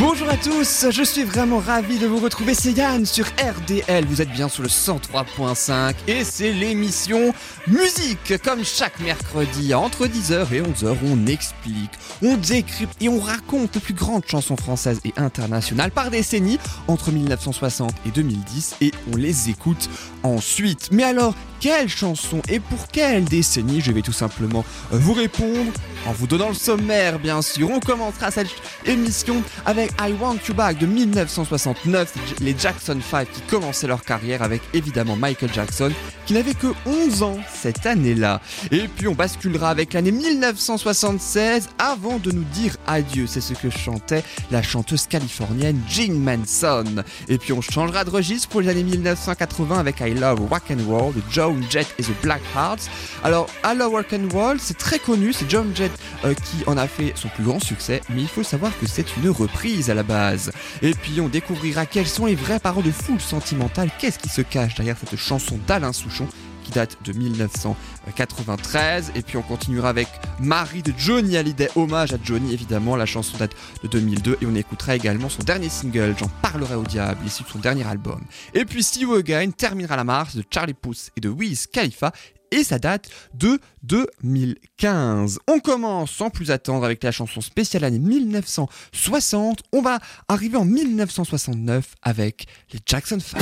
Bonjour à tous, je suis vraiment ravi de vous retrouver, c'est Yann sur RDL, vous êtes bien sur le 103.5 et c'est l'émission Musique, comme chaque mercredi entre 10h et 11h on explique, on décrypte et on raconte les plus grandes chansons françaises et internationales par décennie entre 1960 et 2010 et on les écoute ensuite. Mais alors, quelle chanson et pour quelle décennie Je vais tout simplement euh, vous répondre en vous donnant le sommaire, bien sûr. On commencera cette émission avec I Want You Back de 1969, les Jackson 5 qui commençaient leur carrière avec évidemment Michael Jackson qui n'avait que 11 ans cette année-là. Et puis on basculera avec l'année 1976 avant de nous dire adieu. C'est ce que chantait la chanteuse californienne Jean Manson. Et puis on changera de registre pour les années 1980 avec I Love Rock and Roll de Joan Jett et The Black Hearts. Alors I Love Rock and Roll, c'est très connu, c'est Joan Jett euh, qui en a fait son plus grand succès, mais il faut savoir que c'est une reprise à la base. Et puis on découvrira quelles sont les vraies paroles de foule sentimentale, qu'est-ce qui se cache derrière cette chanson d'Alain Souchon date de 1993. Et puis on continuera avec Marie de Johnny Hallyday, hommage à Johnny évidemment, la chanson date de 2002 et on écoutera également son dernier single, J'en parlerai au diable, issu de son dernier album. Et puis You Again terminera la marche de Charlie Puth et de Wiz Khalifa et ça date de 2015. On commence sans plus attendre avec la chanson spéciale année 1960. On va arriver en 1969 avec les Jackson 5.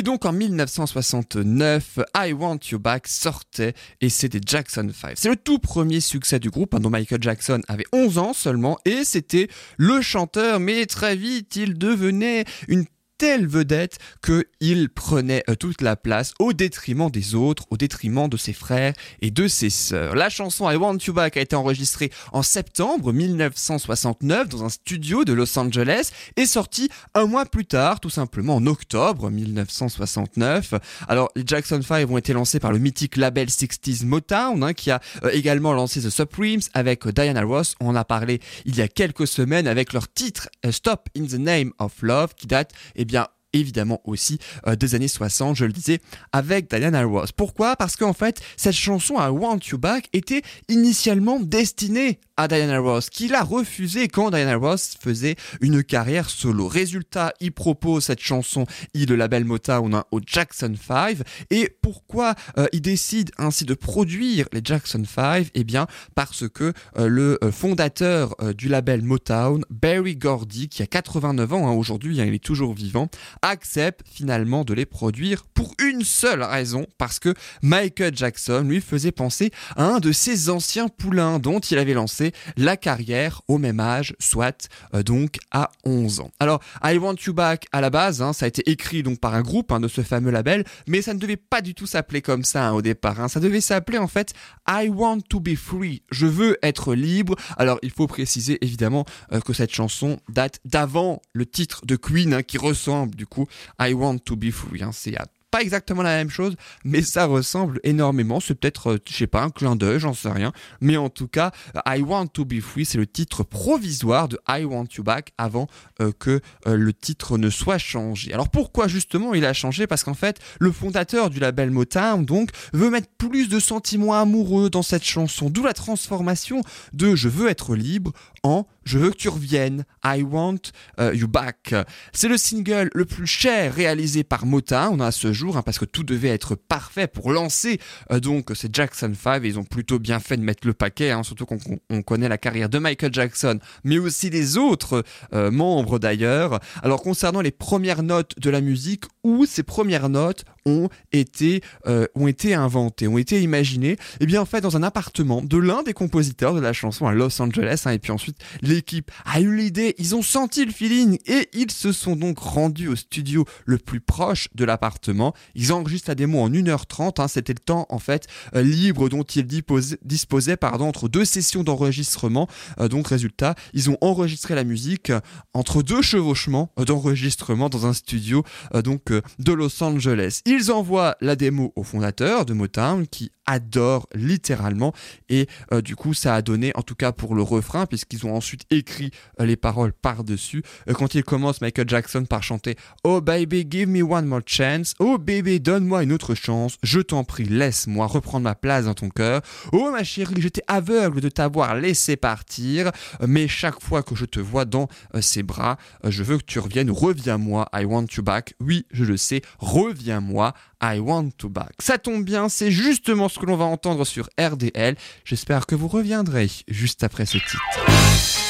Et donc en 1969, I Want You Back sortait et c'était Jackson 5. C'est le tout premier succès du groupe, hein, dont Michael Jackson avait 11 ans seulement et c'était le chanteur, mais très vite il devenait une telle vedette qu'il prenait euh, toute la place au détriment des autres, au détriment de ses frères et de ses sœurs. La chanson I Want You Back a été enregistrée en septembre 1969 dans un studio de Los Angeles et sortie un mois plus tard, tout simplement en octobre 1969. Alors les Jackson 5 ont été lancés par le mythique label 60s Motown hein, qui a euh, également lancé The Supremes avec euh, Diana Ross. On en a parlé il y a quelques semaines avec leur titre Stop in the Name of Love qui date eh bien évidemment aussi euh, des années 60, je le disais, avec Diana Ross. Pourquoi? Parce qu'en fait, cette chanson I Want You Back était initialement destinée Diana Ross, qui l'a refusé quand Diana Ross faisait une carrière solo. Résultat, il propose cette chanson, il le label Motown au Jackson 5. Et pourquoi euh, il décide ainsi de produire les Jackson 5 Eh bien, parce que euh, le euh, fondateur du label Motown, Barry Gordy, qui a 89 ans hein, aujourd'hui, hein, il est toujours vivant, accepte finalement de les produire pour une seule raison, parce que Michael Jackson lui faisait penser à un de ses anciens poulains dont il avait lancé la carrière au même âge, soit euh, donc à 11 ans. Alors, I Want You Back à la base, hein, ça a été écrit donc par un groupe hein, de ce fameux label, mais ça ne devait pas du tout s'appeler comme ça hein, au départ. Ça devait s'appeler en fait I Want to Be Free. Je veux être libre. Alors, il faut préciser évidemment euh, que cette chanson date d'avant le titre de Queen qui ressemble du coup I Want to Be Free. C'est à pas exactement la même chose, mais ça ressemble énormément. C'est peut-être, euh, je sais pas, un clin d'œil, j'en sais rien. Mais en tout cas, I Want to Be Free, c'est le titre provisoire de I Want You Back avant euh, que euh, le titre ne soit changé. Alors pourquoi justement il a changé? Parce qu'en fait, le fondateur du label Motown, donc, veut mettre plus de sentiments amoureux dans cette chanson. D'où la transformation de Je veux être libre en Je veux que tu reviennes. I want euh, you back. C'est le single le plus cher réalisé par Motown à ce jour, hein, parce que tout devait être parfait pour lancer euh, donc ces Jackson 5. Et ils ont plutôt bien fait de mettre le paquet, hein, surtout qu'on on connaît la carrière de Michael Jackson, mais aussi des autres euh, membres d'ailleurs. Alors concernant les premières notes de la musique, où ces premières notes ont été, euh, ont été inventées, ont été imaginées, et bien en fait dans un appartement de l'un des compositeurs de la chanson à Los Angeles, hein, et puis ensuite l'équipe a eu l'idée, ils ont senti le feeling, et ils se sont donc rendus au studio le plus proche de l'appartement, ils enregistrent la démo en 1h30, hein, c'était le temps en fait euh, libre dont ils disposaient, pardon, entre deux sessions d'enregistrement, Euh, donc résultat, ils ont enregistré la musique entre deux chevauchements d'enregistrement dans un studio donc de Los Angeles. Ils envoient la démo au fondateur de Motown qui adorent littéralement. Et euh, du coup, ça a donné, en tout cas pour le refrain, puisqu'ils ont ensuite écrit euh, les paroles par-dessus. Euh, quand il commence, Michael Jackson par chanter Oh baby, give me one more chance. Oh baby, donne-moi une autre chance. Je t'en prie, laisse-moi reprendre ma place dans ton cœur. Oh ma chérie, j'étais aveugle de t'avoir laissé partir, mais chaque fois que je te vois dans ses bras, je veux que tu reviennes. Reviens-moi, I want you back. Oui, je le sais, reviens-moi, I want to back. Ça tombe bien, c'est justement ce que l'on va entendre sur RDL. J'espère que vous reviendrez juste après ce titre.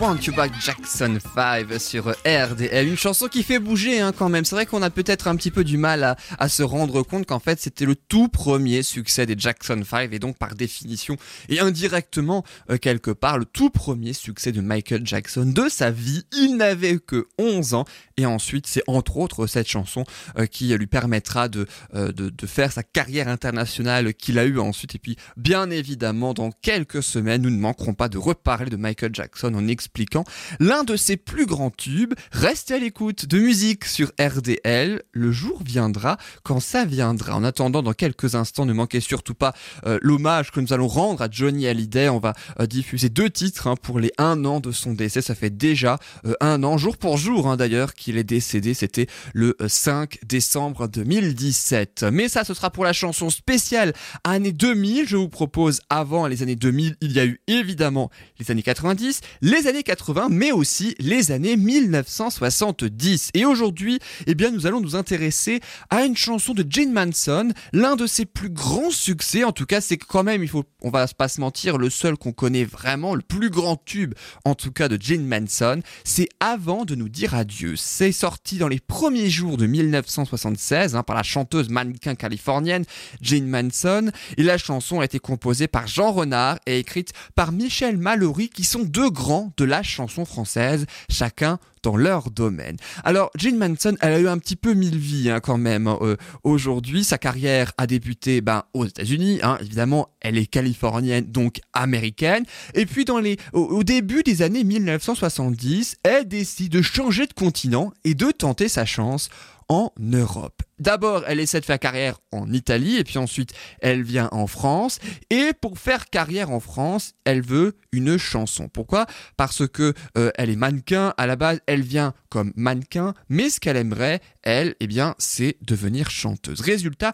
Want You Jackson 5 sur RDL. Une chanson qui fait bouger hein, quand même. C'est vrai qu'on a peut-être un petit peu du mal à, à se rendre compte qu'en fait c'était le tout premier succès des Jackson 5 et donc par définition et indirectement euh, quelque part le tout premier succès de Michael Jackson de sa vie. Il n'avait que 11 ans et ensuite c'est entre autres cette chanson euh, qui lui permettra de, euh, de, de faire sa carrière internationale qu'il a eu ensuite et puis bien évidemment dans quelques semaines nous ne manquerons pas de reparler de Michael Jackson en expliquant l'un de ses plus grands tubes. Restez à l'écoute de musique sur RDL. Le jour viendra quand ça viendra. En attendant, dans quelques instants, ne manquez surtout pas euh, l'hommage que nous allons rendre à Johnny Hallyday. On va diffuser deux titres hein, pour les un an de son décès. Ça fait déjà un an, jour pour jour hein, d'ailleurs, qu'il est décédé. C'était le 5 décembre 2017. Mais ça, ce sera pour la chanson spéciale année 2000. Je vous propose avant les années 2000, il y a eu évidemment les années 90, les années 80, mais aussi les années 1970. Et aujourd'hui, eh bien, nous allons nous intéresser à une chanson de Jane Manson, l'un de ses plus grands succès. En tout cas, c'est quand même, il faut, on va pas se mentir, le seul qu'on connaît vraiment, le plus grand tube, en tout cas de Jane Manson. C'est avant de nous dire adieu. C'est sorti dans les premiers jours de 1976 hein, par la chanteuse mannequin californienne Jane Manson. Et la chanson a été composée par Jean Renard et écrite par Michel Mallory, qui sont deux grands de la chanson française, chacun dans leur domaine. Alors, Jean Manson, elle a eu un petit peu mille vies hein, quand même. Hein, euh, aujourd'hui, sa carrière a débuté ben, aux États-Unis. Hein, évidemment, elle est californienne, donc américaine. Et puis, dans les, au, au début des années 1970, elle décide de changer de continent et de tenter sa chance en Europe. D'abord, elle essaie de faire carrière en Italie et puis ensuite, elle vient en France. Et pour faire carrière en France, elle veut une chanson. Pourquoi? Parce que euh, elle est mannequin à la base, elle vient comme mannequin, mais ce qu'elle aimerait, elle, eh bien, c'est devenir chanteuse. Résultat,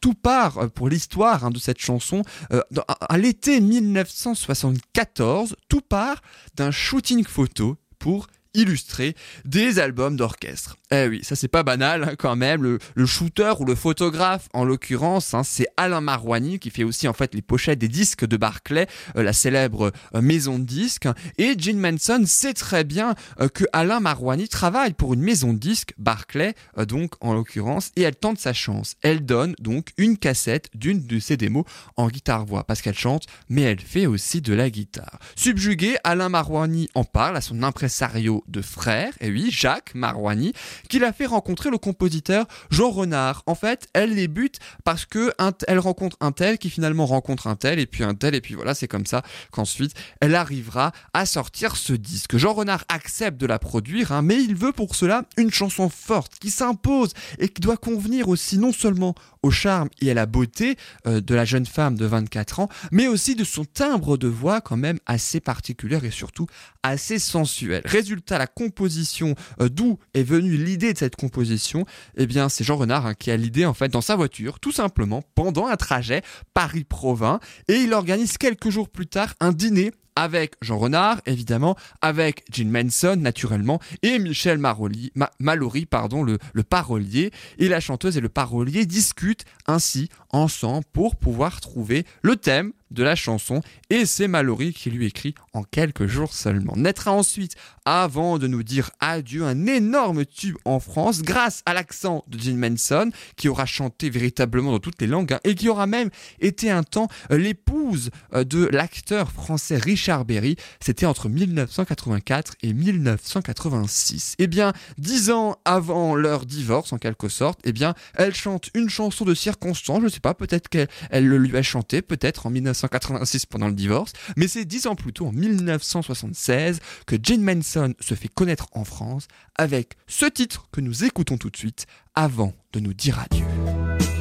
tout part euh, pour l'histoire hein, de cette chanson. Euh, à l'été 1974, tout part d'un shooting photo pour illustrer des albums d'orchestre. Eh oui, ça c'est pas banal hein, quand même. Le, shooter ou le photographe, en l'occurrence, hein, c'est Alain Marouani qui fait aussi en fait les pochettes des disques de Barclay, euh, la célèbre euh, maison de disques. Et Gene Manson sait très bien euh, que Alain Marouani travaille pour une maison de disques, Barclay, donc en l'occurrence, et elle tente sa chance. Elle donne donc une cassette d'une de ses démos en guitare-voix parce qu'elle chante, mais elle fait aussi de la guitare. Subjugué, Alain Marouani en parle à son impresario de frère, et oui, Jacques Marouani, qui l'a fait rencontrer le compositeur Jean Renard. En fait, elle débute parce que elle rencontre un tel qui finalement rencontre un tel et puis un tel et puis voilà, c'est comme ça qu'ensuite elle arrivera à sortir ce disque. Jean Renard accepte de la produire, hein, mais il veut pour cela une chanson forte qui s'impose et qui doit convenir aussi non seulement au charme et à la beauté euh, de la jeune femme de 24 ans, mais aussi de son timbre de voix quand même assez particulier et surtout assez sensuel. Résultat, la composition, euh, d'où est venue l'idée de cette composition, eh bien c'est Jean Renard hein, qui a l'idée en fait dans sa voiture, tout simplement pendant un trajet Paris-Provins, et il organise quelques jours plus tard un dîner avec Jean Renard, évidemment, avec Gene Manson, naturellement, et Michel Mallory, pardon, le, le parolier. Et la chanteuse et le parolier discutent ainsi ensemble pour pouvoir trouver le thème de la chanson et c'est Mallory qui lui écrit en quelques jours seulement. Naîtra ensuite, avant de nous dire adieu, un énorme tube en France grâce à l'accent de Gene Manson qui aura chanté véritablement dans toutes les langues hein, et qui aura même été un temps euh, l'épouse euh, de l'acteur français Richard Berry. C'était entre 1984 et 1986. Et eh bien, dix ans avant leur divorce en quelque sorte, et eh bien, elle chante une chanson de circonstance, je sais peut-être qu'elle le lui a chanté, peut-être en 1986 pendant le divorce, mais c'est dix ans plus tôt, en 1976, que Jane Manson se fait connaître en France avec ce titre que nous écoutons tout de suite avant de nous dire adieu.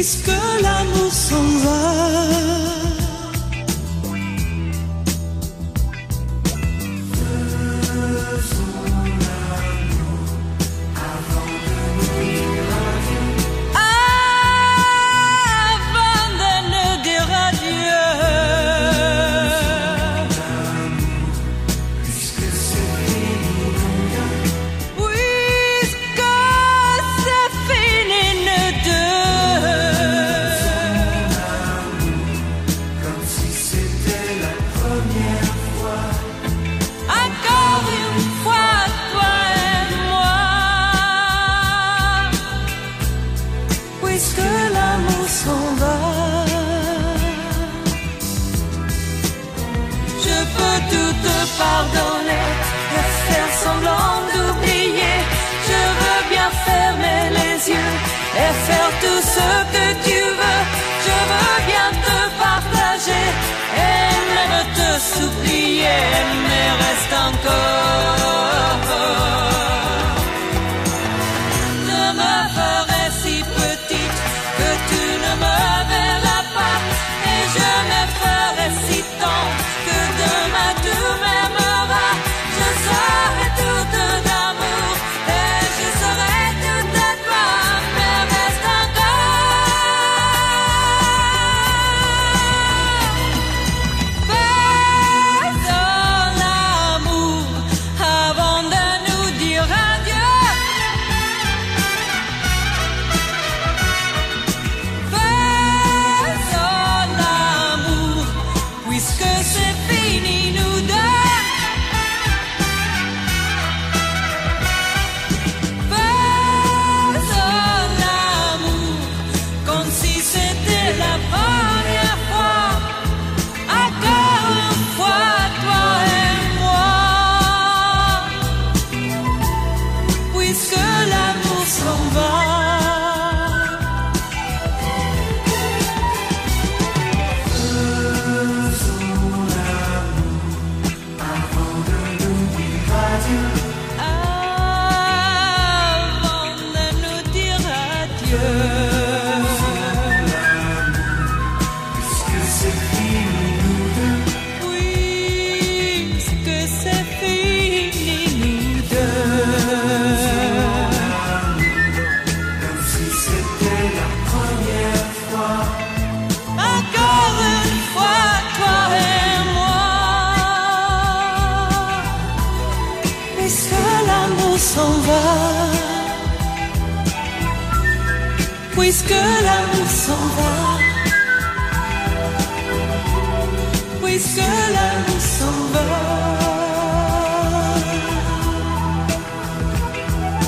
Puisque l'amour s'en va.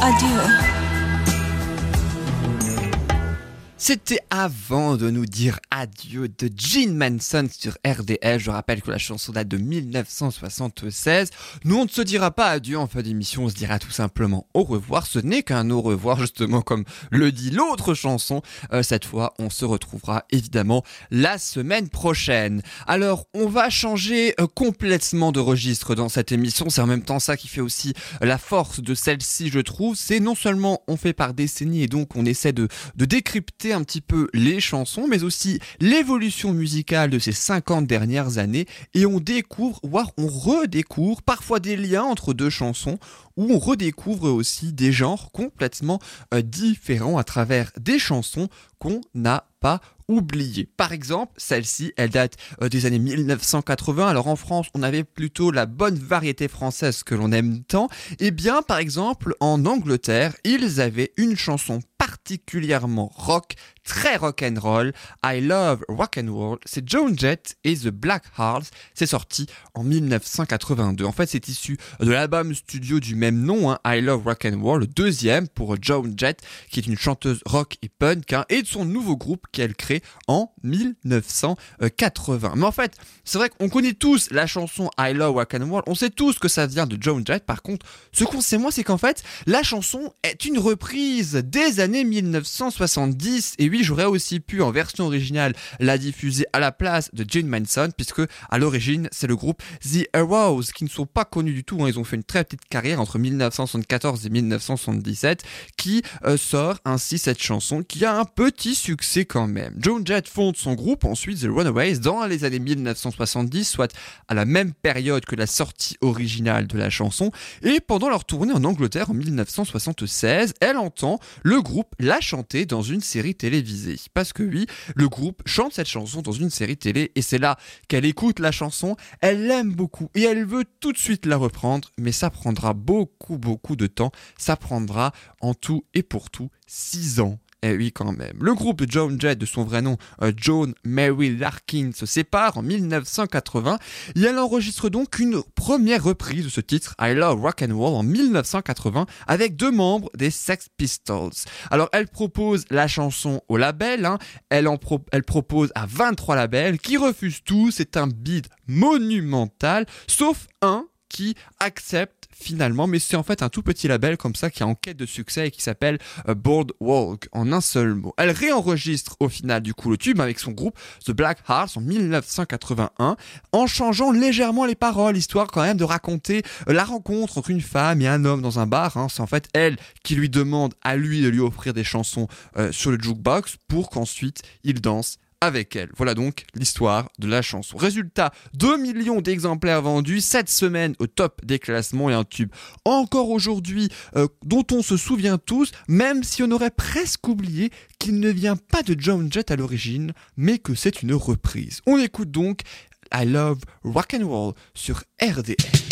Adieu. C'était avant de nous dire adieu de Gene Manson sur RDL. Je rappelle que la chanson date de 1976. Nous, on ne se dira pas adieu en fin d'émission, on se dira tout simplement au revoir. Ce n'est qu'un au revoir, justement, comme le dit l'autre chanson. Euh, cette fois, on se retrouvera évidemment la semaine prochaine. Alors, on va changer euh, complètement de registre dans cette émission. C'est en même temps ça qui fait aussi euh, la force de celle-ci, je trouve. C'est non seulement on fait par décennies et donc on essaie de décrypter un petit peu les chansons, mais aussi l'évolution musicale de ces 50 dernières années et on découvre, voire on redécouvre parfois des liens entre deux chansons où on redécouvre aussi des genres complètement euh, différents à travers des chansons qu'on n'a pas oubliées. Par exemple, celle-ci, elle date euh, des années 1980. Alors en France, on avait plutôt la bonne variété française que l'on aime tant. Et bien, par exemple, en Angleterre, ils avaient une chanson particulièrement rock, très rock and roll. I Love Rock and Roll. C'est Joan Jett et The Black Hearts. C'est sorti en 1982. En fait, c'est issu de l'album studio du même nom, hein, I Love Rock and Roll, le deuxième pour Joan Jett, qui est une chanteuse rock et punk, hein, et de son nouveau groupe qu'elle crée en 1980. Mais en fait, c'est vrai qu'on connaît tous la chanson I Love Rock and Roll. On sait tous que ça vient de Joan Jett. Par contre, ce qu'on sait moins, c'est qu'en fait, la chanson est une reprise des années 1970. Et j'aurais aussi pu, en version originale, la diffuser à la place de Jane Manson, puisque à l'origine, c'est le groupe The Arrows, qui ne sont pas connus du tout. hein. Ils ont fait une très petite carrière entre 1974 et 1977, qui euh, sort ainsi cette chanson, qui a un petit succès quand même. Joan Jett fonde son groupe, ensuite The Runaways, dans les années 1970, soit à la même période que la sortie originale de la chanson, et pendant leur tournée en Angleterre en 1976, elle entend le groupe la chanter dans une série télévisée. Parce que oui, le groupe chante cette chanson dans une série télé, et c'est là qu'elle écoute la chanson, elle l'aime beaucoup, et elle veut tout de suite la reprendre, mais ça prendra beaucoup, beaucoup de temps, ça prendra en tout et pour tout 6 ans. Eh oui, quand même. Le groupe de Joan Jett, de son vrai nom, euh, Joan Mary Larkin, se sépare en 1980 et elle enregistre donc une première reprise de ce titre, I Love Rock and Roll, en 1980, avec deux membres des Sex Pistols. Alors, elle propose la chanson au label, hein. elle, propose à 23 labels qui refusent tout, c'est un bid monumental, sauf un qui accepte finalement, mais c'est en fait un tout petit label comme ça qui est en quête de succès et qui s'appelle euh, Boardwalk en un seul mot. Elle réenregistre au final du coup le tube avec son groupe The Black Hearts en 1981 en changeant légèrement les paroles, histoire quand même de raconter euh, la rencontre entre une femme et un homme dans un bar. hein. C'est en fait elle qui lui demande à lui de lui offrir des chansons euh, sur le jukebox pour qu'ensuite il danse avec elle. Voilà donc l'histoire de la chanson. Résultat, 2 millions d'exemplaires vendus cette semaine au top des classements et un tube encore aujourd'hui euh, dont on se souvient tous, même si on aurait presque oublié qu'il ne vient pas de John Jett à l'origine, mais que c'est une reprise. On écoute donc I Love Rock and Roll sur RDL.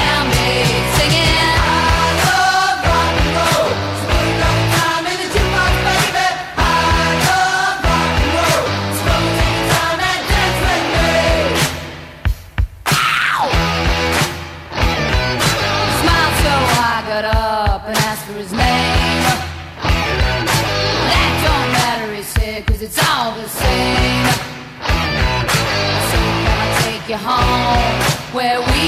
where we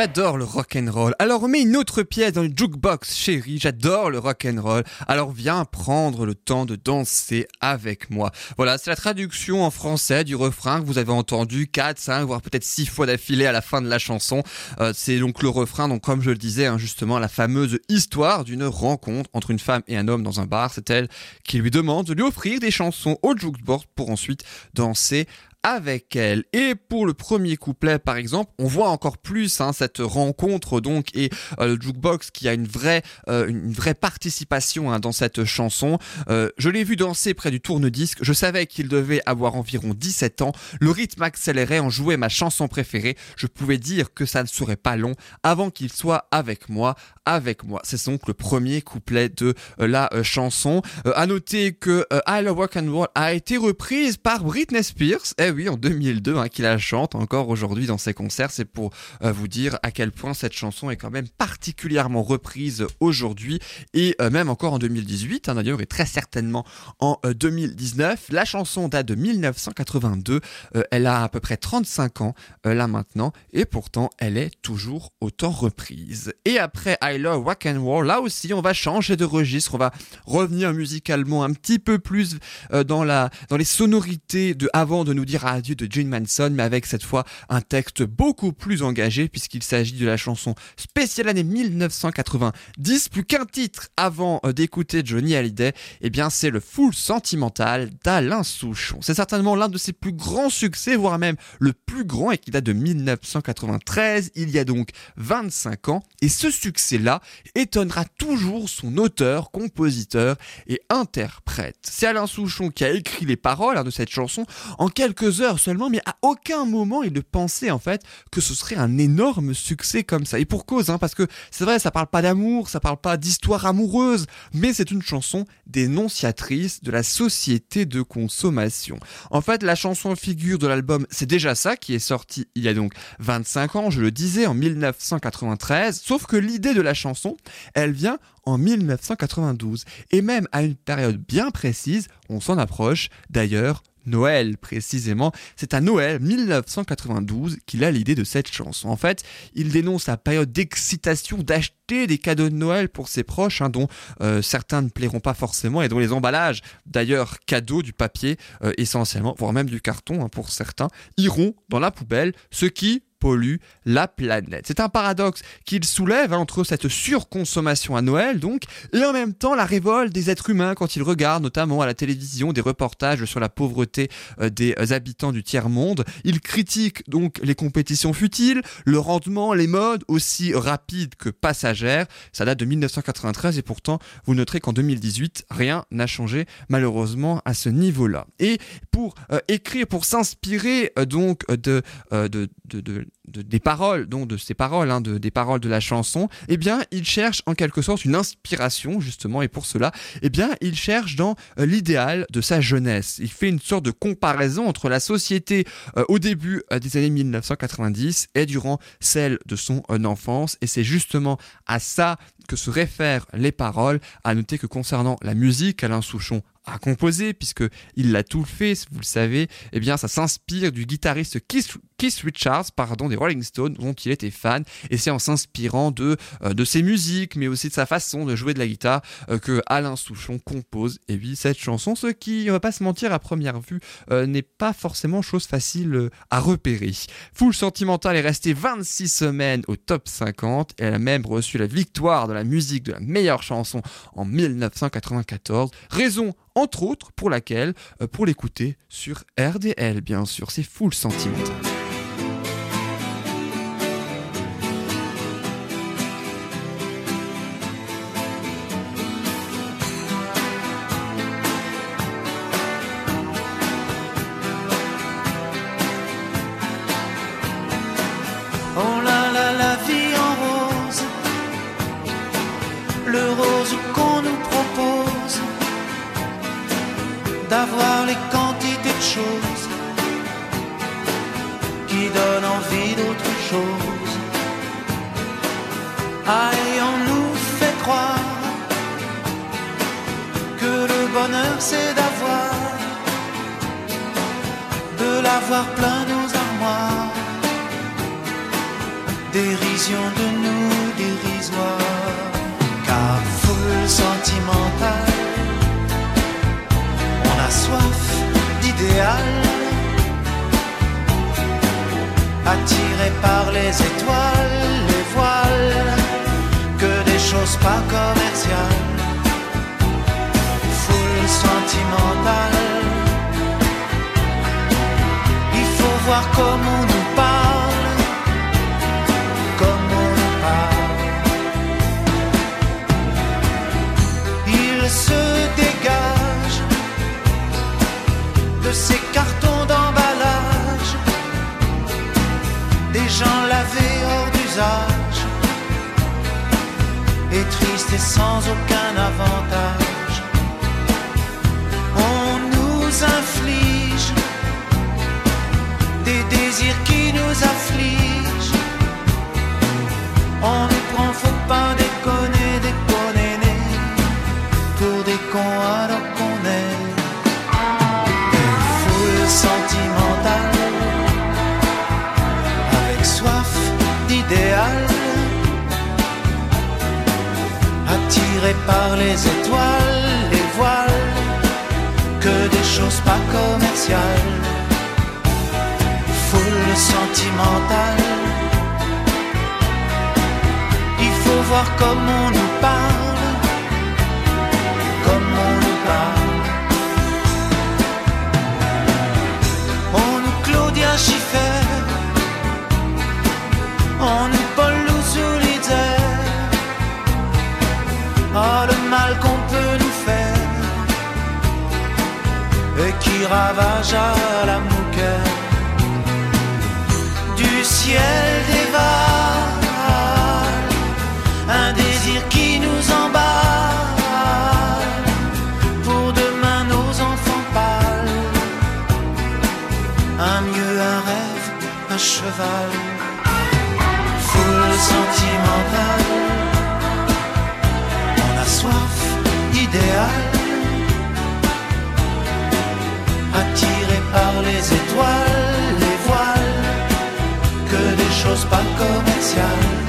J'adore le rock and roll. Alors mets une autre pièce dans le jukebox, chérie. J'adore le rock and roll. Alors viens prendre le temps de danser avec moi. Voilà, c'est la traduction en français du refrain que vous avez entendu 4, 5, voire peut-être 6 fois d'affilée à la fin de la chanson. Euh, c'est donc le refrain, donc comme je le disais, hein, justement, la fameuse histoire d'une rencontre entre une femme et un homme dans un bar. C'est elle qui lui demande de lui offrir des chansons au jukebox pour ensuite danser avec elle. Et pour le premier couplet, par exemple, on voit encore plus hein, cette rencontre donc et euh, le jukebox qui a une vraie, euh, une vraie participation hein, dans cette chanson. Euh, je l'ai vu danser près du tourne-disque. Je savais qu'il devait avoir environ 17 ans. Le rythme accélérait, on jouait ma chanson préférée. Je pouvais dire que ça ne serait pas long avant qu'il soit avec moi, avec moi. C'est donc le premier couplet de la chanson. À noter que I Love Rock and Roll a été reprise par Britney Spears. Eh oui, en 2002, hein, qui la chante encore aujourd'hui dans ses concerts. C'est pour euh, vous dire à quel point cette chanson est quand même particulièrement reprise aujourd'hui et euh, même encore en 2018 hein, d'ailleurs et très certainement en euh, 2019. La chanson date de 1982. Euh, elle a à peu près 35 ans euh, là maintenant et pourtant elle est toujours autant reprise. Et après I Love Rock and Roll, là aussi on va changer de registre, on va revenir musicalement un petit peu plus euh, dans la dans les sonorités de avant de nous dire adieu de Jane Manson, mais avec cette fois un texte beaucoup plus engagé puisqu'il s'agit de la chanson spéciale année 1990, plus qu'un titre avant euh, d'écouter Johnny Hallyday, et bien c'est le Full Sentimental d'Alain Souchon. C'est certainement l'un de ses plus grands succès, voire même le plus grand et qui date de 1993, il y a donc 25 ans, et ce succès-là étonnera toujours son auteur, compositeur et interprète. C'est Alain Souchon qui a écrit les paroles hein, de cette chanson en quelques heures seulement, mais à aucun moment il ne pensait en fait que ce serait un énorme succès comme ça. Et pour cause, hein, parce que c'est vrai, ça parle pas d'amour, ça parle pas d'histoire amoureuse, mais c'est une chanson dénonciatrice de la société de consommation. En fait, la chanson figure de l'album C'est déjà ça qui est sorti il y a donc 25 ans, je le disais, en 1993, sauf que l'idée de la chanson, elle vient en 1992. Et même à une période bien précise, on s'en approche d'ailleurs Noël précisément. C'est à Noël 1992 qu'il a l'idée de cette chanson. En fait, il dénonce la période d'excitation d'acheter des cadeaux de Noël pour ses proches, hein, dont euh, certains ne plairont pas forcément et dont les emballages, d'ailleurs cadeaux du papier euh, essentiellement, voire même du carton hein, pour certains, iront dans la poubelle, ce qui pollue la planète. C'est un paradoxe qu'il soulève hein, entre cette surconsommation à Noël donc et en même temps la révolte des êtres humains quand ils regardent notamment à la télévision des reportages sur la pauvreté euh, des euh, habitants du tiers-monde. Il critique donc les compétitions futiles, le rendement, les modes aussi rapides que passagères. Ça date de 1993 et pourtant vous noterez qu'en 2018 rien n'a changé malheureusement à ce niveau-là. Et pour euh, écrire, pour s'inspirer donc de, de, de, de de- des paroles, donc de ces paroles, hein, de, des paroles de la chanson, eh bien, il cherche en quelque sorte une inspiration, justement, et pour cela, eh bien, il cherche dans euh, l'idéal de sa jeunesse. Il fait une sorte de comparaison entre la société euh, au début euh, des années 1990 et durant celle de son enfance, et c'est justement à ça que se réfèrent les paroles. À noter que concernant la musique, Alain Souchon a composé, puisque il l'a tout fait, vous le savez, eh bien ça s'inspire du guitariste Keith, Keith Richards, pardon, des Rolling Stones, dont il était fan, et c'est en s'inspirant de, euh, de ses musiques, mais aussi de sa façon de jouer de la guitare, euh, que Alain Souchon compose, et oui, cette chanson, ce qui, on va pas se mentir, à première vue, euh, n'est pas forcément chose facile à repérer. Full Sentimental est resté 26 semaines au top 50, et elle a même reçu la victoire de la musique de la meilleure chanson en 1994, raison entre autres pour laquelle, euh, pour l'écouter sur RDL bien sûr, c'est Full Sentimental. De l'avoir plein nos armoires. Dérision de nous dérisoire. Car foule sentimentale on a soif d'idéal. Attiré par les étoiles les voiles que des choses pas commerciales. Foule sentimentale comment on nous parle comme on nous parle. Il se dégage de ces cartons d'emballage, des gens lavés hors d'usage, et tristes et sans aucun avantage. Qui nous affligent. On nous prend, faut pas déconner, déconner, pour des cons alors qu'on est. Des foules sentimentales, avec soif d'idéal, attirés par les étoiles, les voiles, que des choses pas commerciales, foule sentimentale. Il faut voir comment on nous parle, comme on nous parle. On nous Claudia Schiffer, on nous Paul Solitaire. Oh le mal qu'on peut nous faire et qui ravage à la ciel dévale un désir qui nous emballe. Pour demain nos enfants pâles un mieux un rêve un cheval. Foule sentimentale on a soif d'idéal attiré par les étoiles commerciales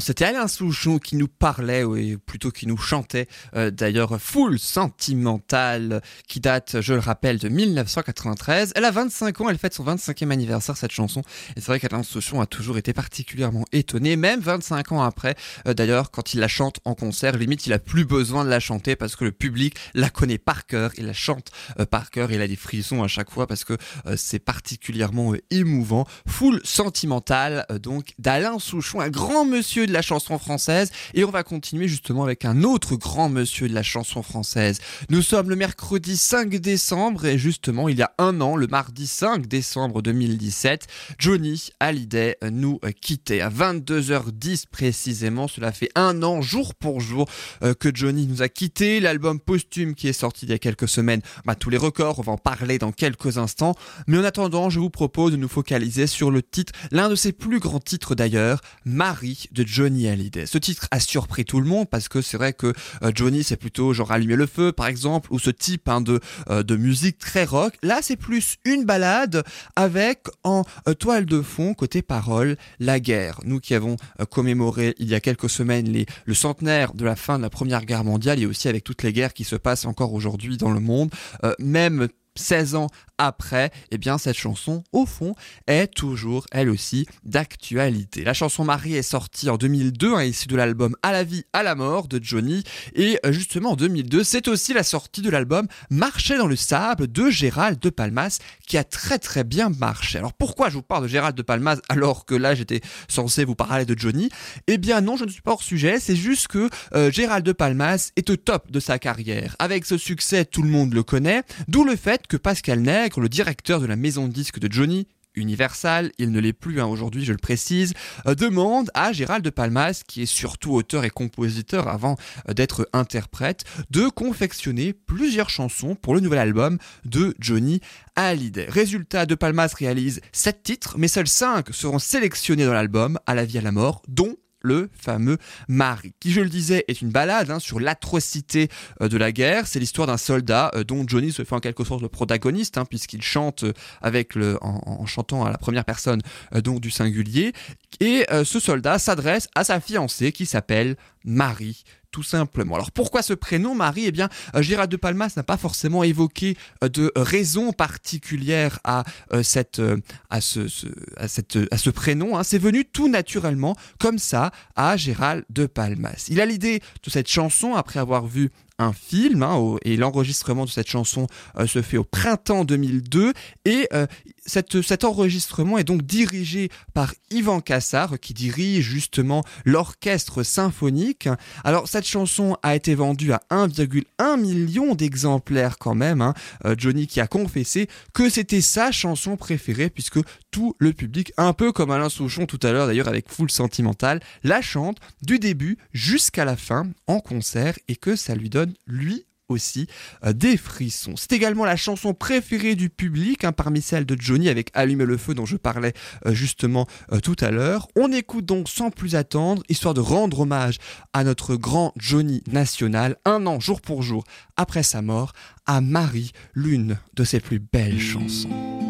c'était Alain Souchon qui nous parlait, ou plutôt qui nous chantait, euh, d'ailleurs, Full Sentimental, qui date, je le rappelle, de 1993. Elle a 25 ans, elle fête son 25e anniversaire, cette chanson. Et c'est vrai qu'Alain Souchon a toujours été particulièrement étonné, même 25 ans après. Euh, d'ailleurs, quand il la chante en concert, limite, il a plus besoin de la chanter parce que le public la connaît par cœur, il la chante euh, par cœur, il a des frissons à chaque fois parce que c'est particulièrement émouvant. Full Sentimental, euh, donc, d'Alain Souchon, un grand monsieur de la chanson française. Et on va continuer justement avec un autre grand monsieur de la chanson française. Nous sommes le mercredi 5 décembre et justement, il y a un an, le mardi 5 décembre 2017, Johnny Hallyday nous quittait à 22h10 précisément. Cela fait un an, jour pour jour, euh, que Johnny nous a quitté. L'album posthume qui est sorti il y a quelques semaines, bah, tous les records, on va en parler dans quelques instants. Mais en attendant, je vous propose de nous focaliser sur le titre, l'un de ses plus grands titres d'ailleurs, Marie de Johnny Hallyday. Ce titre a surpris tout le monde parce que c'est vrai que euh, Johnny c'est plutôt genre allumer le feu par exemple ou ce type hein, de, euh, de musique très rock. Là c'est plus une balade avec en euh, toile de fond côté parole la guerre. Nous qui avons commémoré il y a quelques semaines le centenaire de la fin de la Première Guerre mondiale et aussi avec toutes les guerres qui se passent encore aujourd'hui dans le monde, même 16 ans après, eh bien cette chanson, au fond, est toujours, elle aussi, d'actualité. La chanson Marie est sortie en 2002, hein, issue de l'album À la vie, à la mort de Johnny. Et euh, justement, en 2002, c'est aussi la sortie de l'album Marcher dans le sable de Gérald de Palmas, qui a très très bien marché. Alors pourquoi je vous parle de Gérald de Palmas alors que là j'étais censé vous parler de Johnny? Eh bien non, je ne suis pas hors sujet, c'est juste que euh, Gérald de Palmas est au top de sa carrière. Avec ce succès, tout le monde le connaît, d'où le fait que Pascal Nègre, le directeur de la maison de disques de Johnny, Universal, il ne l'est plus hein, aujourd'hui, je le précise, euh, demande à Gérald de Palmas, qui est surtout auteur et compositeur avant euh, d'être interprète, de confectionner plusieurs chansons pour le nouvel album de Johnny Hallyday. Résultat, de Palmas réalise 7 titres, mais seuls 5 seront sélectionnés dans l'album, à la vie à la mort, dont le fameux Marie, qui je le disais est une balade hein, sur l'atrocité euh, de la guerre. C'est l'histoire d'un soldat euh, dont Johnny se fait en quelque sorte le protagoniste, hein, puisqu'il chante euh, en, chantant à la première personne donc du singulier. Et ce soldat s'adresse à sa fiancée qui s'appelle Marie tout simplement. Alors pourquoi ce prénom Marie? Eh bien, euh, Gérald de Palmas n'a pas forcément évoqué euh, de raison particulière à euh, cette à ce, ce- à cette à ce prénom. hein. C'est venu tout naturellement comme ça à Gérald de Palmas. Il a l'idée de cette chanson après avoir vu un film hein, et l'enregistrement de cette chanson euh, se fait au printemps 2002 et euh, cette, cet enregistrement est donc dirigé par Ivan Cassar qui dirige justement l'orchestre symphonique. Alors cette chanson a été vendue à 1,1 million d'exemplaires quand même. hein. Euh, Johnny qui a confessé que c'était sa chanson préférée puisque tout le public, un peu comme Alain Souchon tout à l'heure d'ailleurs avec Full Sentimental, la chante du début jusqu'à la fin en concert et que ça lui donne lui aussi euh, des frissons. C'est également la chanson préférée du public hein, parmi celles de Johnny avec Allumer le feu dont je parlais euh, justement euh, tout à l'heure. On écoute donc sans plus attendre, histoire de rendre hommage à notre grand Johnny national, un an jour pour jour après sa mort, à Marie, l'une de ses plus belles chansons.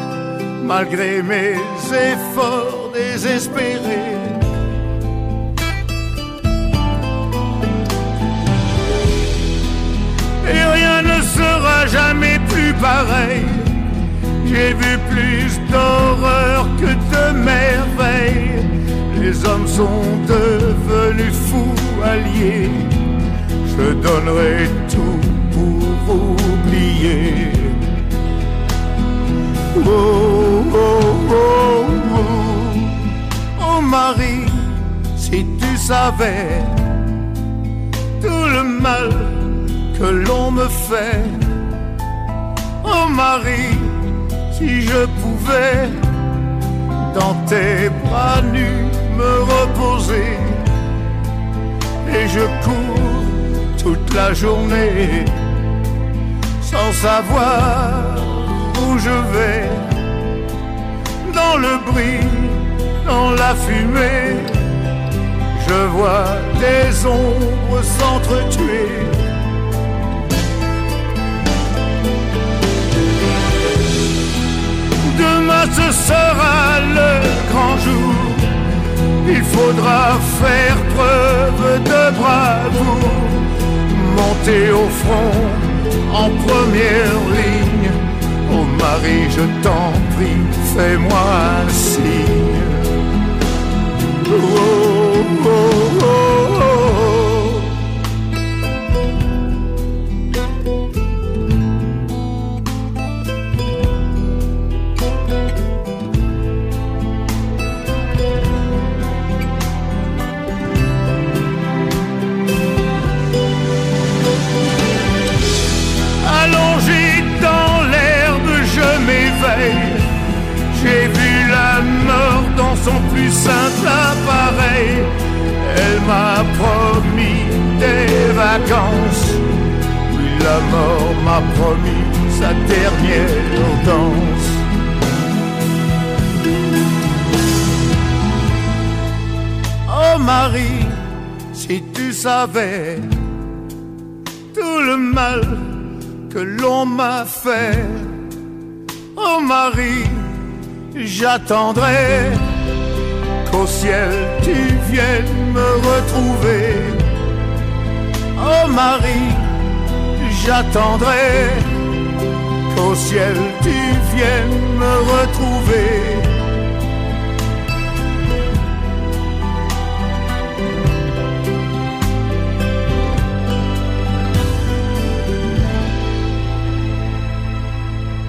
malgré mes efforts désespérés. Et rien ne sera jamais plus pareil. J'ai vu plus d'horreur que de merveilles. Les hommes sont devenus fous alliés. Je donnerai tout pour oublier. Oh, oh, oh, oh. Oh Marie, si tu savais tout le mal que l'on me fait. Oh Marie, si je pouvais dans tes bras nus me reposer. Et je cours toute la journée sans savoir où je vais. Dans le bruit, dans la fumée, je vois des ombres s'entretuer. Demain ce sera le grand jour. Il faudra faire preuve de bravoure, monter au front en première ligne. Oh Marie, je t'en prie, fais-moi un signe. Oh, oh, oh, m'a promis sa dernière danse. Oh Marie, si tu savais tout le mal que l'on m'a fait. Oh Marie, j'attendrai qu'au ciel tu viennes me retrouver. Oh Marie, j'attendrai qu'au ciel tu viennes me retrouver.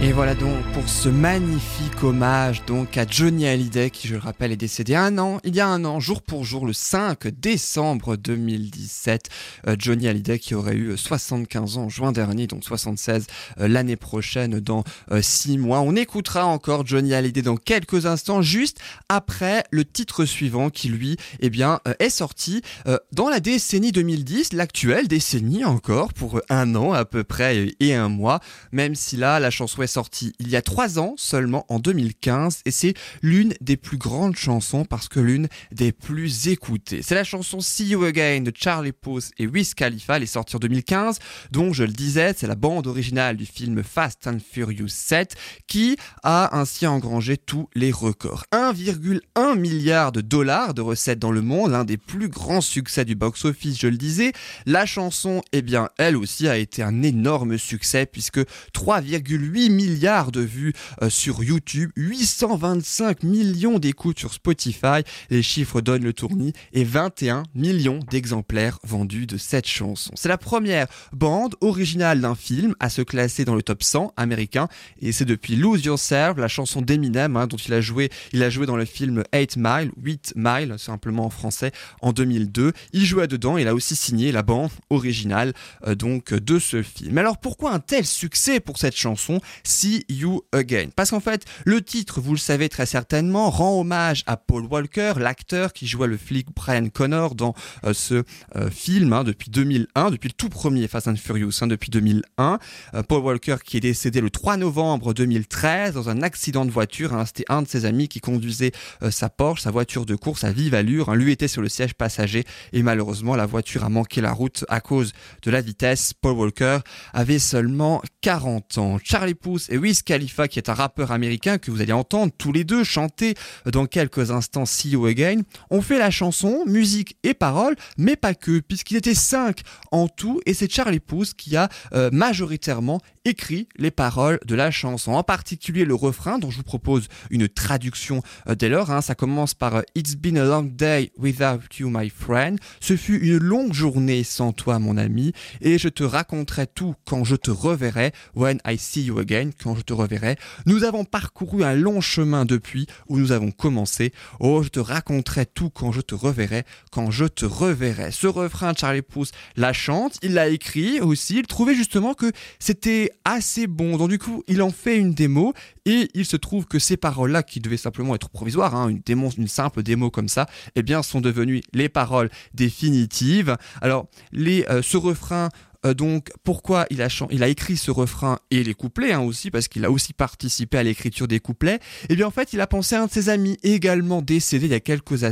Et voilà donc ce magnifique hommage donc à Johnny Hallyday qui je le rappelle est décédé un an, il y a un an, jour pour jour, le 5 décembre 2017. Euh, Johnny Hallyday qui aurait eu 75 ans en juin dernier, donc 76 euh, l'année prochaine dans 6 mois. On écoutera encore Johnny Hallyday dans quelques instants, juste après le titre suivant qui lui eh bien, euh, est sorti euh, dans la décennie 2010, l'actuelle décennie encore, pour un an à peu près et un mois, même si là la chanson est sortie il y a trois ans seulement en 2015 et c'est l'une des plus grandes chansons parce que l'une des plus écoutées. C'est la chanson See You Again de Charlie Puth et Wiz Khalifa, elle est sortie en 2015, dont je le disais, c'est la bande originale du film Fast and Furious 7 qui a ainsi engrangé tous les records. 1,1 milliard de dollars de recettes dans le monde, l'un des plus grands succès du box-office, je le disais. La chanson, eh bien, elle aussi a été un énorme succès puisque 3,8 milliards de vues euh, sur YouTube, 825 millions d'écoutes sur Spotify, les chiffres donnent le tournis, et 21 millions d'exemplaires vendus de cette chanson. C'est la première bande originale d'un film à se classer dans le top 100 américain, et c'est depuis Lose Yourself, la chanson d'Eminem, hein, dont il a joué, il a joué dans le film 8 Mile, 8 Mile, simplement en français, en 2002. Il jouait dedans, il a aussi signé la bande originale euh, donc de ce film. Alors pourquoi un tel succès pour cette chanson See You Again Parce qu'en fait, le titre, vous le savez très certainement, rend hommage à Paul Walker, l'acteur qui jouait le flic Brian Connor dans euh, ce euh, film hein, depuis 2001, depuis le tout premier Fast and Furious, hein, depuis 2001. Euh, Paul Walker qui est décédé le 3 novembre 2013 dans un accident de voiture. hein. C'était un de ses amis qui conduisait sa Porsche, sa voiture de course à vive allure. Lui était sur le siège passager et malheureusement la voiture a manqué la route à cause de la vitesse. Paul Walker avait seulement 40 ans. Charlie Puth et Wiz Khalifa qui est un rappeur américain que vous allez entendre tous les deux chanter dans quelques instants See You Again, ont fait la chanson, musique et paroles, mais pas que, puisqu'ils étaient cinq en tout, et c'est Charlie Puth qui a euh, majoritairement écrit les paroles de la chanson, en particulier le refrain dont je vous propose une traduction euh, dès lors. hein. Ça commence par euh, It's been a long day without you, my friend. Ce fut une longue journée sans toi, mon ami, et je te raconterai tout quand je te reverrai, when I see you again, quand je te reverrai Nous avons parcouru un long chemin depuis où nous avons commencé. Oh, je te raconterai tout quand je te reverrai, quand je te reverrai. Ce refrain, Charlie Pouce la chante, il l'a écrit aussi, il trouvait justement que c'était assez bon. Donc du coup, il en fait une démo et il se trouve que ces paroles-là, qui devaient simplement être provisoires, hein, une simple démo comme ça, eh bien, sont devenues les paroles définitives. Alors, les, euh, ce refrain euh, donc pourquoi il a, il a écrit ce refrain et les couplets hein, aussi, parce qu'il a aussi participé à l'écriture des couplets, Eh bien en fait il a pensé à un de ses amis également décédé il y a quelques,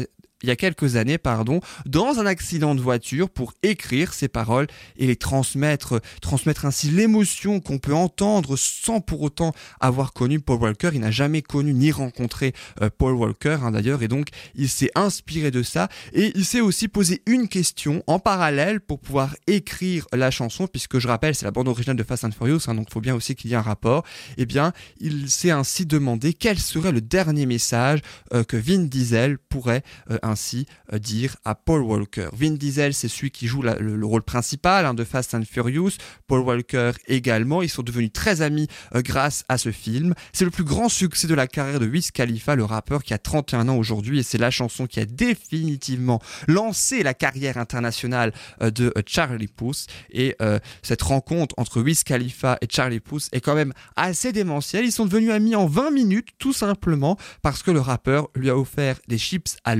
il y a quelques années, pardon, dans un accident de voiture pour écrire ces paroles et les transmettre, transmettre ainsi l'émotion qu'on peut entendre sans pour autant avoir connu Paul Walker. Il n'a jamais connu ni rencontré euh, Paul Walker hein, d'ailleurs et donc il s'est inspiré de ça et il s'est aussi posé une question en parallèle pour pouvoir écrire la chanson puisque je rappelle c'est la bande originale de Fast and Furious hein, donc il faut bien aussi qu'il y ait un rapport. Eh bien, il s'est ainsi demandé quel serait le dernier message euh, que Vin Diesel pourrait euh, ainsi euh, dire à Paul Walker. Vin Diesel, c'est celui qui joue le, rôle principal hein, de Fast and Furious. Paul Walker également. Ils sont devenus très amis euh, grâce à ce film. C'est le plus grand succès de la carrière de Wiz Khalifa, le rappeur qui a 31 ans aujourd'hui, et c'est la chanson qui a définitivement lancé la carrière internationale euh, de Charlie Puth. Et cette rencontre entre Wiz Khalifa et Charlie Puth est quand même assez démentielle. Ils sont devenus amis en 20 minutes, tout simplement parce que le rappeur lui a offert des chips à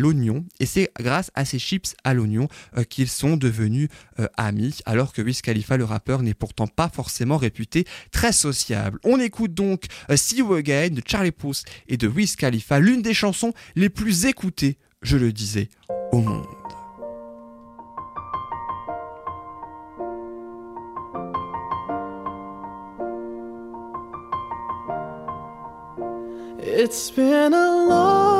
et c'est grâce à ces chips à l'oignon euh, qu'ils sont devenus euh, amis, alors que Wiz Khalifa, le rappeur, n'est pourtant pas forcément réputé très sociable. On écoute donc euh, See You Again de Charlie Puth et de Wiz Khalifa, l'une des chansons les plus écoutées, je le disais, au monde. It's been a long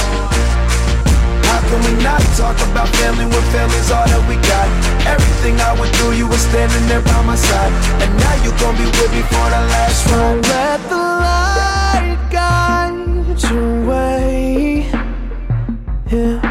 How can we not talk about family when family's all that we got? Everything I went through, you were standing there by my side. And now you gon' be with me for the last Don't let the light guide your way. Yeah.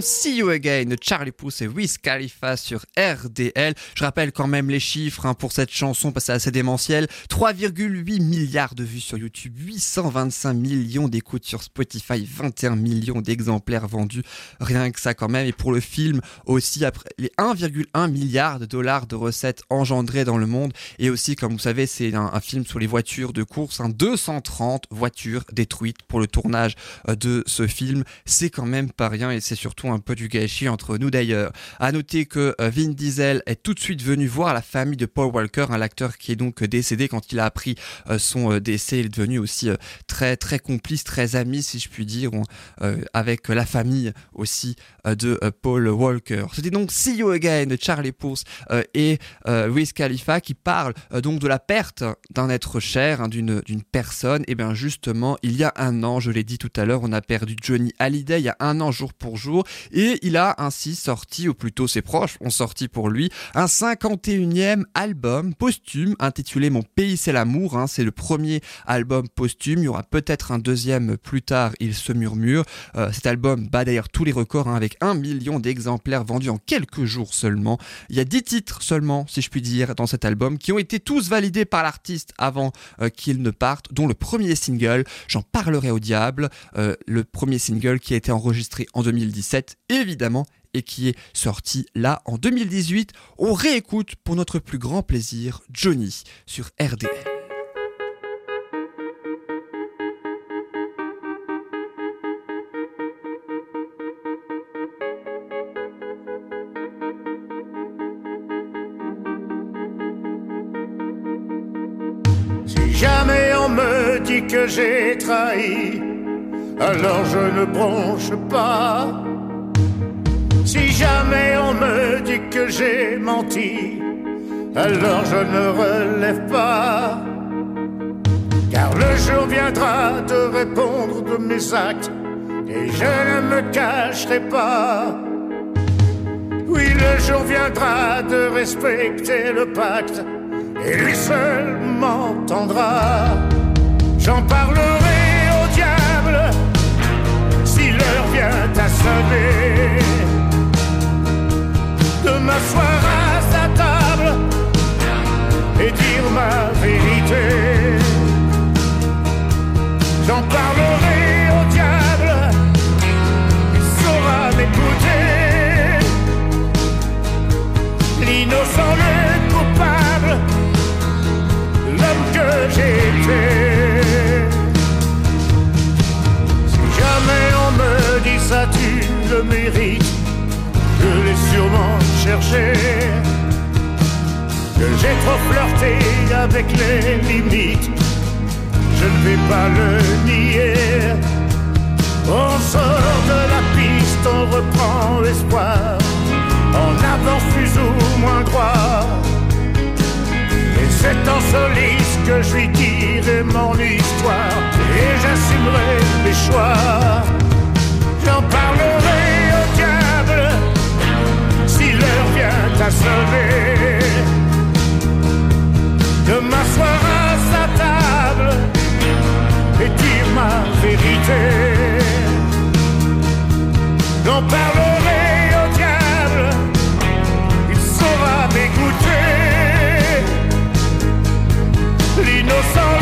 See You Again Charlie Puth et Wiz Khalifa sur RDL. Je rappelle quand même les chiffres hein, pour cette chanson parce que c'est assez démentiel. 3,8 milliards de vues sur YouTube, 825 millions d'écoutes sur Spotify, 21 millions d'exemplaires vendus. Rien que ça quand même. Et pour le film aussi, après les 1,1 milliard de dollars de recettes engendrées dans le monde. Et aussi, comme vous savez, c'est un, film sur les voitures de course. hein, 230 voitures détruites pour le tournage euh, de ce film. C'est quand même pas rien et c'est surtout un peu du gâchis entre nous d'ailleurs. À noter que euh, Vin Diesel est tout de suite venu voir la famille de Paul Walker, un acteur qui est donc décédé quand il a appris euh, son euh, décès. Il est devenu aussi euh, très très complice, très ami si je puis dire, euh, avec la famille aussi euh, de euh, Paul Walker. C'était donc See You Again de Charlie euh, et euh, Wiz Khalifa qui parle euh, donc de la perte d'un être cher, hein, d'une d'une personne. Et bien justement, il y a un an, je l'ai dit tout à l'heure, on a perdu Johnny Hallyday il y a un an jour pour jour et il a ainsi sorti, ou plutôt ses proches ont sorti pour lui, un 51e album posthume intitulé Mon pays c'est l'amour. hein. C'est le premier album posthume. Il y aura peut-être un deuxième plus tard, il se murmure. Euh, cet album bat d'ailleurs tous les records hein, avec un million d'exemplaires vendus en quelques jours seulement. Il y a 10 titres seulement, si je puis dire, dans cet album qui ont été tous validés par l'artiste avant euh, qu'il ne parte, dont le premier single, J'en parlerai au diable, euh, le premier single qui a été enregistré en 2017, évidemment, et qui est sorti là en 2018. On réécoute pour notre plus grand plaisir Johnny sur RDL. Jamais on me dit que j'ai trahi, alors je ne bronche pas. Si jamais on me dit que j'ai menti, alors je ne relève pas. Car le jour viendra de répondre de mes actes, et je ne me cacherai pas. Oui, le jour viendra de respecter le pacte, et lui seul m'entendra. J'en parlerai au diable si l'heure vient à sonner. De m'asseoir à sa table et dire ma vérité. J'en parlerai au diable, il saura m'écouter. L'innocent, le coupable, l'homme que j'étais. Si jamais on me dit ça, tu le mérites, je l'ai sûrement cherché. Que j'ai trop flirté avec les limites, je ne vais pas le nier. On sort de la piste, on reprend l'espoir, on avance plus ou moins droit. Et c'est en soliste que je lui dirai mon histoire et j'assumerai mes choix. J'en parlerai à sonner. De m'asseoir à sa table et dire ma vérité. J'en parlerai au diable, il saura m'écouter. L'innocent,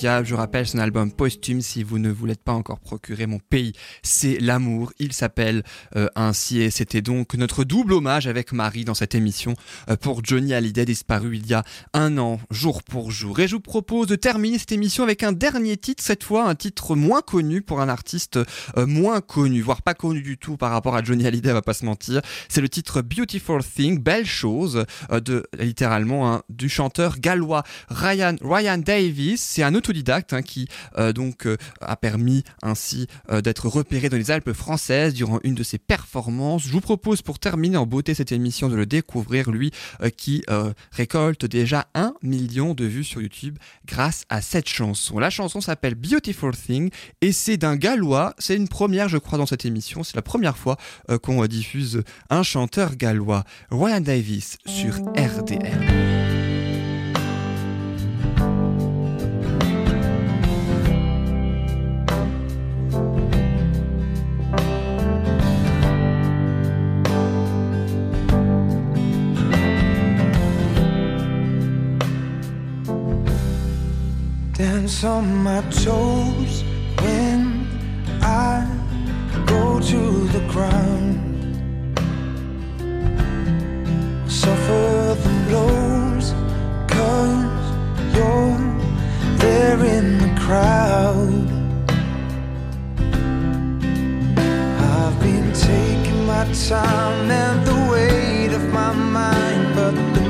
je rappelle son album posthume si vous ne vous l'êtes pas encore procuré, mon pays c'est l'amour, il s'appelle euh, ainsi et c'était donc notre double hommage avec Marie dans cette émission euh, pour Johnny Hallyday disparu il y a un an, jour pour jour. Et je vous propose de terminer cette émission avec un dernier titre, cette fois un titre moins connu pour un artiste euh, moins connu, voire pas connu du tout par rapport à Johnny Hallyday, on va pas se mentir. C'est le titre Beautiful Thing, belle chose, de littéralement hein, du chanteur gallois Ryan, Ryan Davis. C'est un autodidacte hein, qui euh, donc euh, a permis ainsi euh, d'être repéré dans les Alpes françaises durant une de ses performances. Je vous propose pour terminer en beauté cette émission de le découvrir, lui qui récolte déjà un million de vues sur YouTube grâce à cette chanson. La chanson s'appelle Beautiful Thing et c'est d'un gallois. C'est une première, je crois, dans cette émission. C'est la première fois qu'on diffuse un chanteur gallois, Ryan Davis, sur RDL. Dance on my toes when I go to the ground. Suffer the blows, cause you're there in the crowd. I've been taking my time and the weight of my mind, but the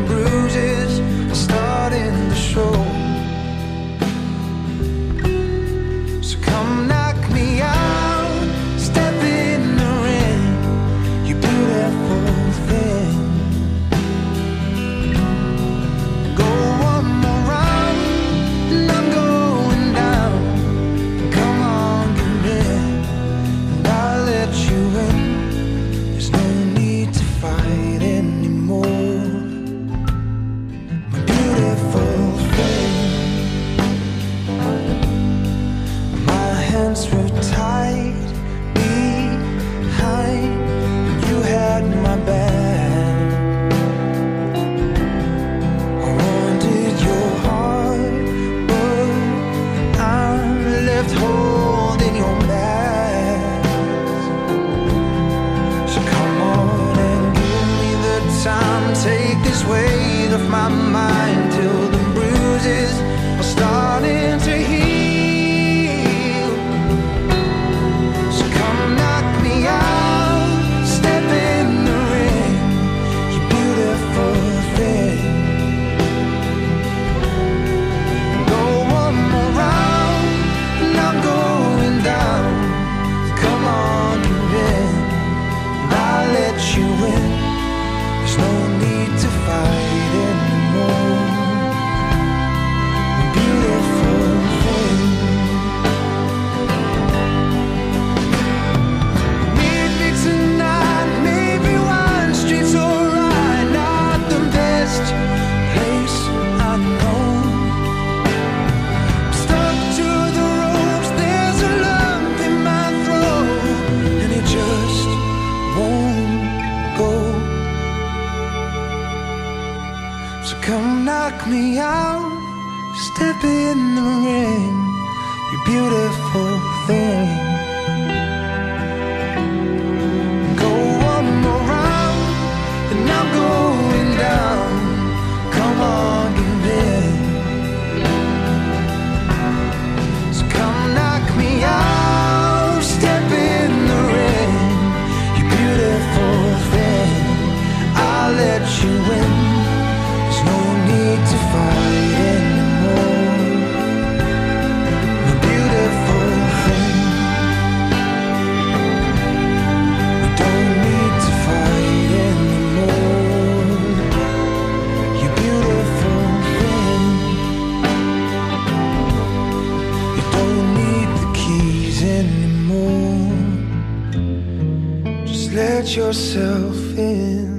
yourself in.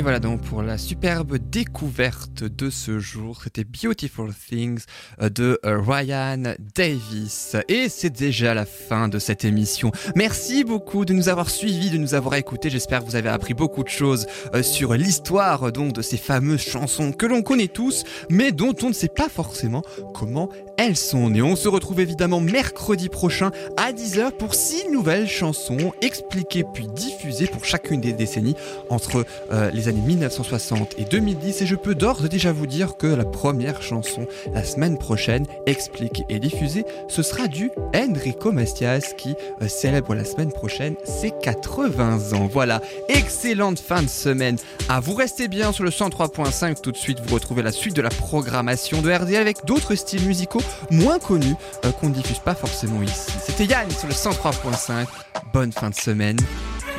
Et voilà donc pour la superbe découverte de ce jour, c'était Beautiful Things euh, de euh, Ryan Davis. Et c'est déjà la fin de cette émission. Merci beaucoup de nous avoir suivis, de nous avoir écoutés. J'espère que vous avez appris beaucoup de choses euh, sur l'histoire donc de ces fameuses chansons que l'on connaît tous, mais dont on ne sait pas forcément comment elles sont nées. On se retrouve évidemment mercredi prochain à 10h pour six nouvelles chansons expliquées puis diffusées pour chacune des décennies entre euh, les années 1960 et 2010 et je peux d'ores et déjà vous dire que la première chanson la semaine prochaine expliquée et diffusée ce sera du Enrico Macias qui euh, célèbre la semaine prochaine ses 80 ans. Voilà, excellente fin de semaine à vous rester bien sur le 103.5 tout de suite vous retrouvez la suite de la programmation de RDL avec d'autres styles musicaux moins connus euh, qu'on ne diffuse pas forcément ici. C'était Yann sur le 103.5. Bonne fin de semaine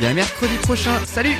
et à mercredi prochain. Salut